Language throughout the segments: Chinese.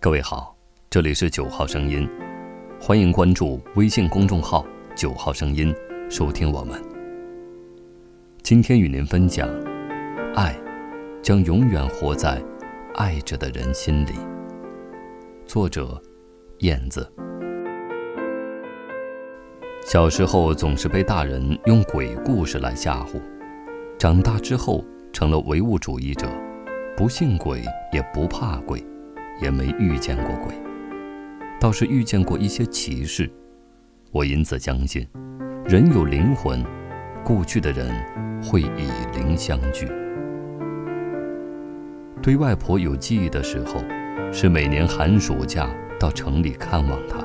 各位好，这里是九号声音，欢迎关注微信公众号“九号声音”，收听我们。今天与您分享，爱将永远活在爱着的人心里。作者：燕子。小时候总是被大人用鬼故事来吓唬，长大之后成了唯物主义者，不信鬼也不怕鬼。也没遇见过鬼，倒是遇见过一些奇事。我因此相信，人有灵魂，故去的人会以灵相聚。对外婆有记忆的时候，是每年寒暑假到城里看望她。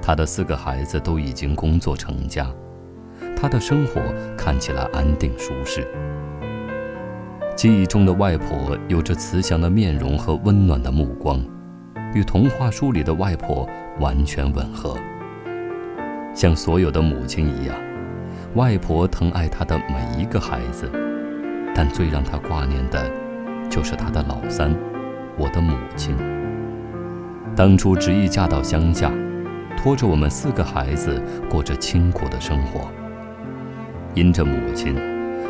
她的四个孩子都已经工作成家，她的生活看起来安定舒适。记忆中的外婆有着慈祥的面容和温暖的目光，与童话书里的外婆完全吻合。像所有的母亲一样，外婆疼爱她的每一个孩子，但最让她挂念的，就是她的老三，我的母亲。当初执意嫁到乡下，拖着我们四个孩子过着清苦的生活，因着母亲。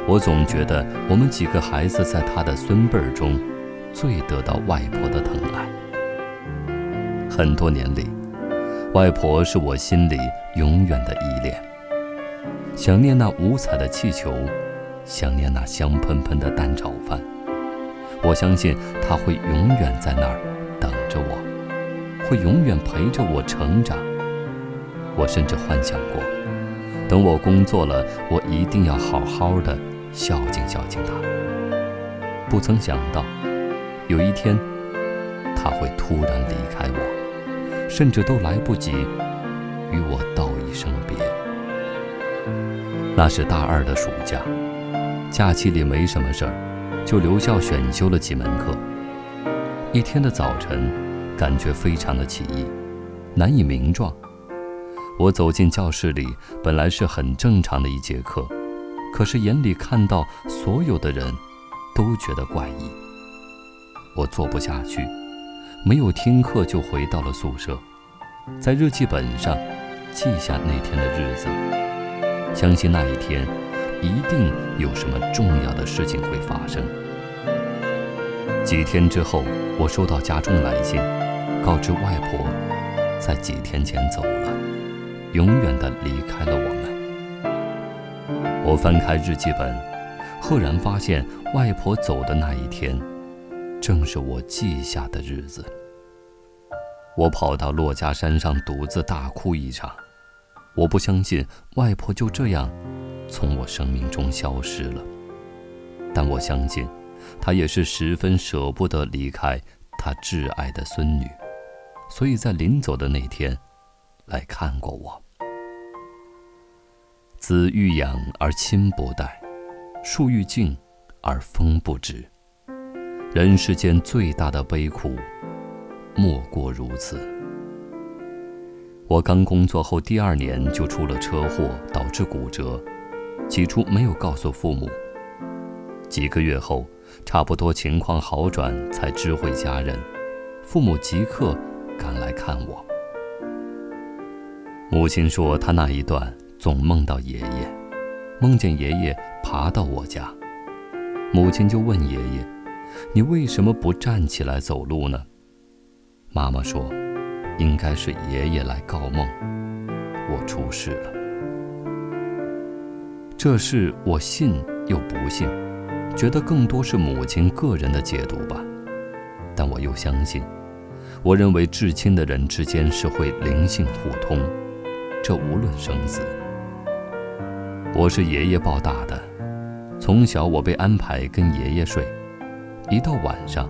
我总觉得我们几个孩子在他的孙辈儿中，最得到外婆的疼爱。很多年里，外婆是我心里永远的依恋。想念那五彩的气球，想念那香喷喷的蛋炒饭。我相信她会永远在那儿等着我，会永远陪着我成长。我甚至幻想过，等我工作了，我一定要好好的。孝敬孝敬他，不曾想到，有一天他会突然离开我，甚至都来不及与我道一声别。那是大二的暑假，假期里没什么事儿，就留校选修了几门课。一天的早晨，感觉非常的奇异，难以名状。我走进教室里，本来是很正常的一节课。可是眼里看到所有的人，都觉得怪异。我坐不下去，没有听课就回到了宿舍，在日记本上记下那天的日子，相信那一天一定有什么重要的事情会发生。几天之后，我收到家中来信，告知外婆在几天前走了，永远的离开了我们。我翻开日记本，赫然发现外婆走的那一天，正是我记下的日子。我跑到珞珈山上，独自大哭一场。我不相信外婆就这样从我生命中消失了，但我相信，她也是十分舍不得离开她挚爱的孙女，所以在临走的那天，来看过我。子欲养而亲不待，树欲静而风不止。人世间最大的悲苦，莫过如此。我刚工作后第二年就出了车祸，导致骨折。起初没有告诉父母，几个月后，差不多情况好转，才知会家人。父母即刻赶来看我。母亲说，她那一段。总梦到爷爷，梦见爷爷爬到我家，母亲就问爷爷：“你为什么不站起来走路呢？”妈妈说：“应该是爷爷来告梦，我出事了。”这事我信又不信，觉得更多是母亲个人的解读吧。但我又相信，我认为至亲的人之间是会灵性互通，这无论生死。我是爷爷抱大的，从小我被安排跟爷爷睡，一到晚上，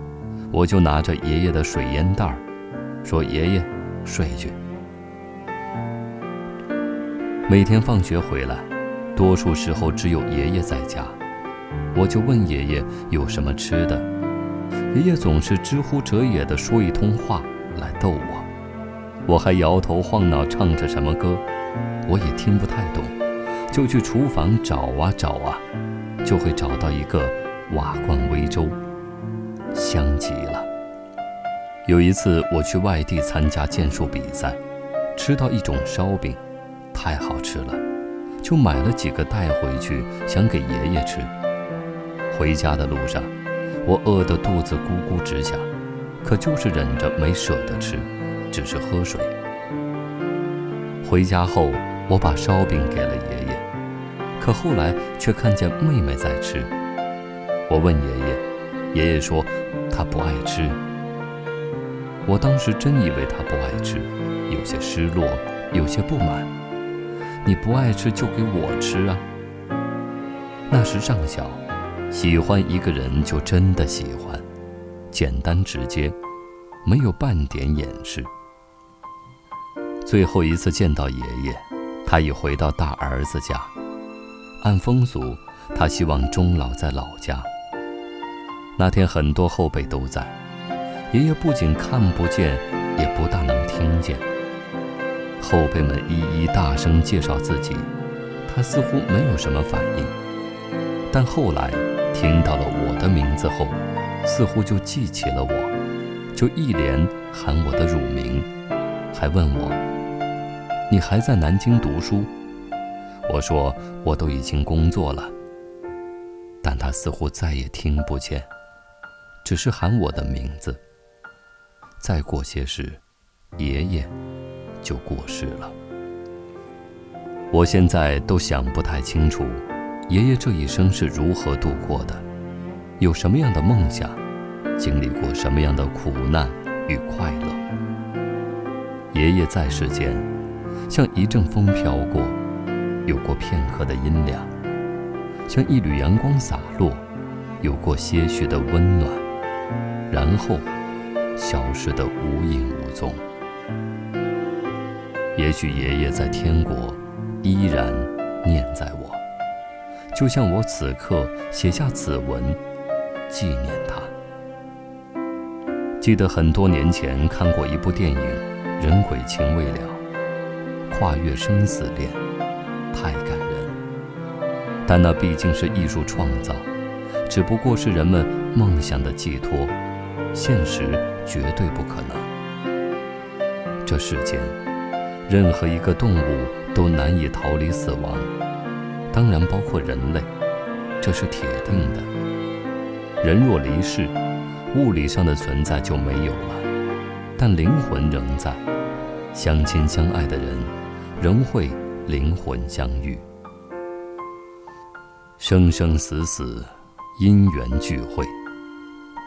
我就拿着爷爷的水烟袋儿，说：“爷爷，睡去。”每天放学回来，多数时候只有爷爷在家，我就问爷爷有什么吃的，爷爷总是知乎者也的说一通话来逗我，我还摇头晃脑唱着什么歌，我也听不太懂。就去厨房找啊找啊，就会找到一个瓦罐煨粥，香极了。有一次我去外地参加剑术比赛，吃到一种烧饼，太好吃了，就买了几个带回去，想给爷爷吃。回家的路上，我饿得肚子咕咕直响，可就是忍着没舍得吃，只是喝水。回家后，我把烧饼给了爷爷，可后来却看见妹妹在吃。我问爷爷，爷爷说他不爱吃。我当时真以为他不爱吃，有些失落，有些不满。你不爱吃就给我吃啊！那时尚小。喜欢一个人就真的喜欢，简单直接，没有半点掩饰。最后一次见到爷爷，他已回到大儿子家。按风俗，他希望终老在老家。那天很多后辈都在，爷爷不仅看不见，也不大能听见。后辈们一一大声介绍自己，他似乎没有什么反应。但后来。听到了我的名字后，似乎就记起了我，就一连喊我的乳名，还问我：“你还在南京读书？”我说：“我都已经工作了。”但他似乎再也听不见，只是喊我的名字。再过些时，爷爷就过世了。我现在都想不太清楚。爷爷这一生是如何度过的？有什么样的梦想？经历过什么样的苦难与快乐？爷爷在世间，像一阵风飘过，有过片刻的阴凉；像一缕阳光洒落，有过些许的温暖，然后消失得无影无踪。也许爷爷在天国，依然念在我。就像我此刻写下此文，纪念他。记得很多年前看过一部电影《人鬼情未了》，跨越生死恋，太感人。但那毕竟是艺术创造，只不过是人们梦想的寄托，现实绝对不可能。这世间，任何一个动物都难以逃离死亡。当然包括人类，这是铁定的。人若离世，物理上的存在就没有了，但灵魂仍在。相亲相爱的人，仍会灵魂相遇。生生死死，因缘聚会。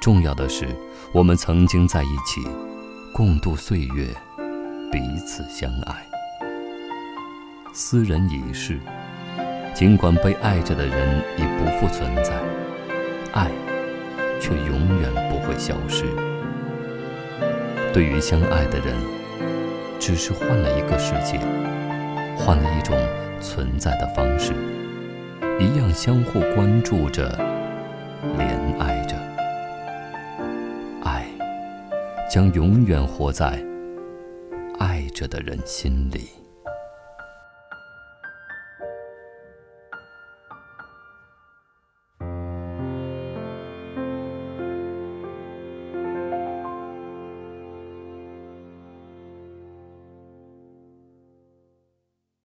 重要的是，我们曾经在一起，共度岁月，彼此相爱。斯人已逝。尽管被爱着的人已不复存在，爱却永远不会消失。对于相爱的人，只是换了一个世界，换了一种存在的方式，一样相互关注着，怜爱着。爱将永远活在爱着的人心里。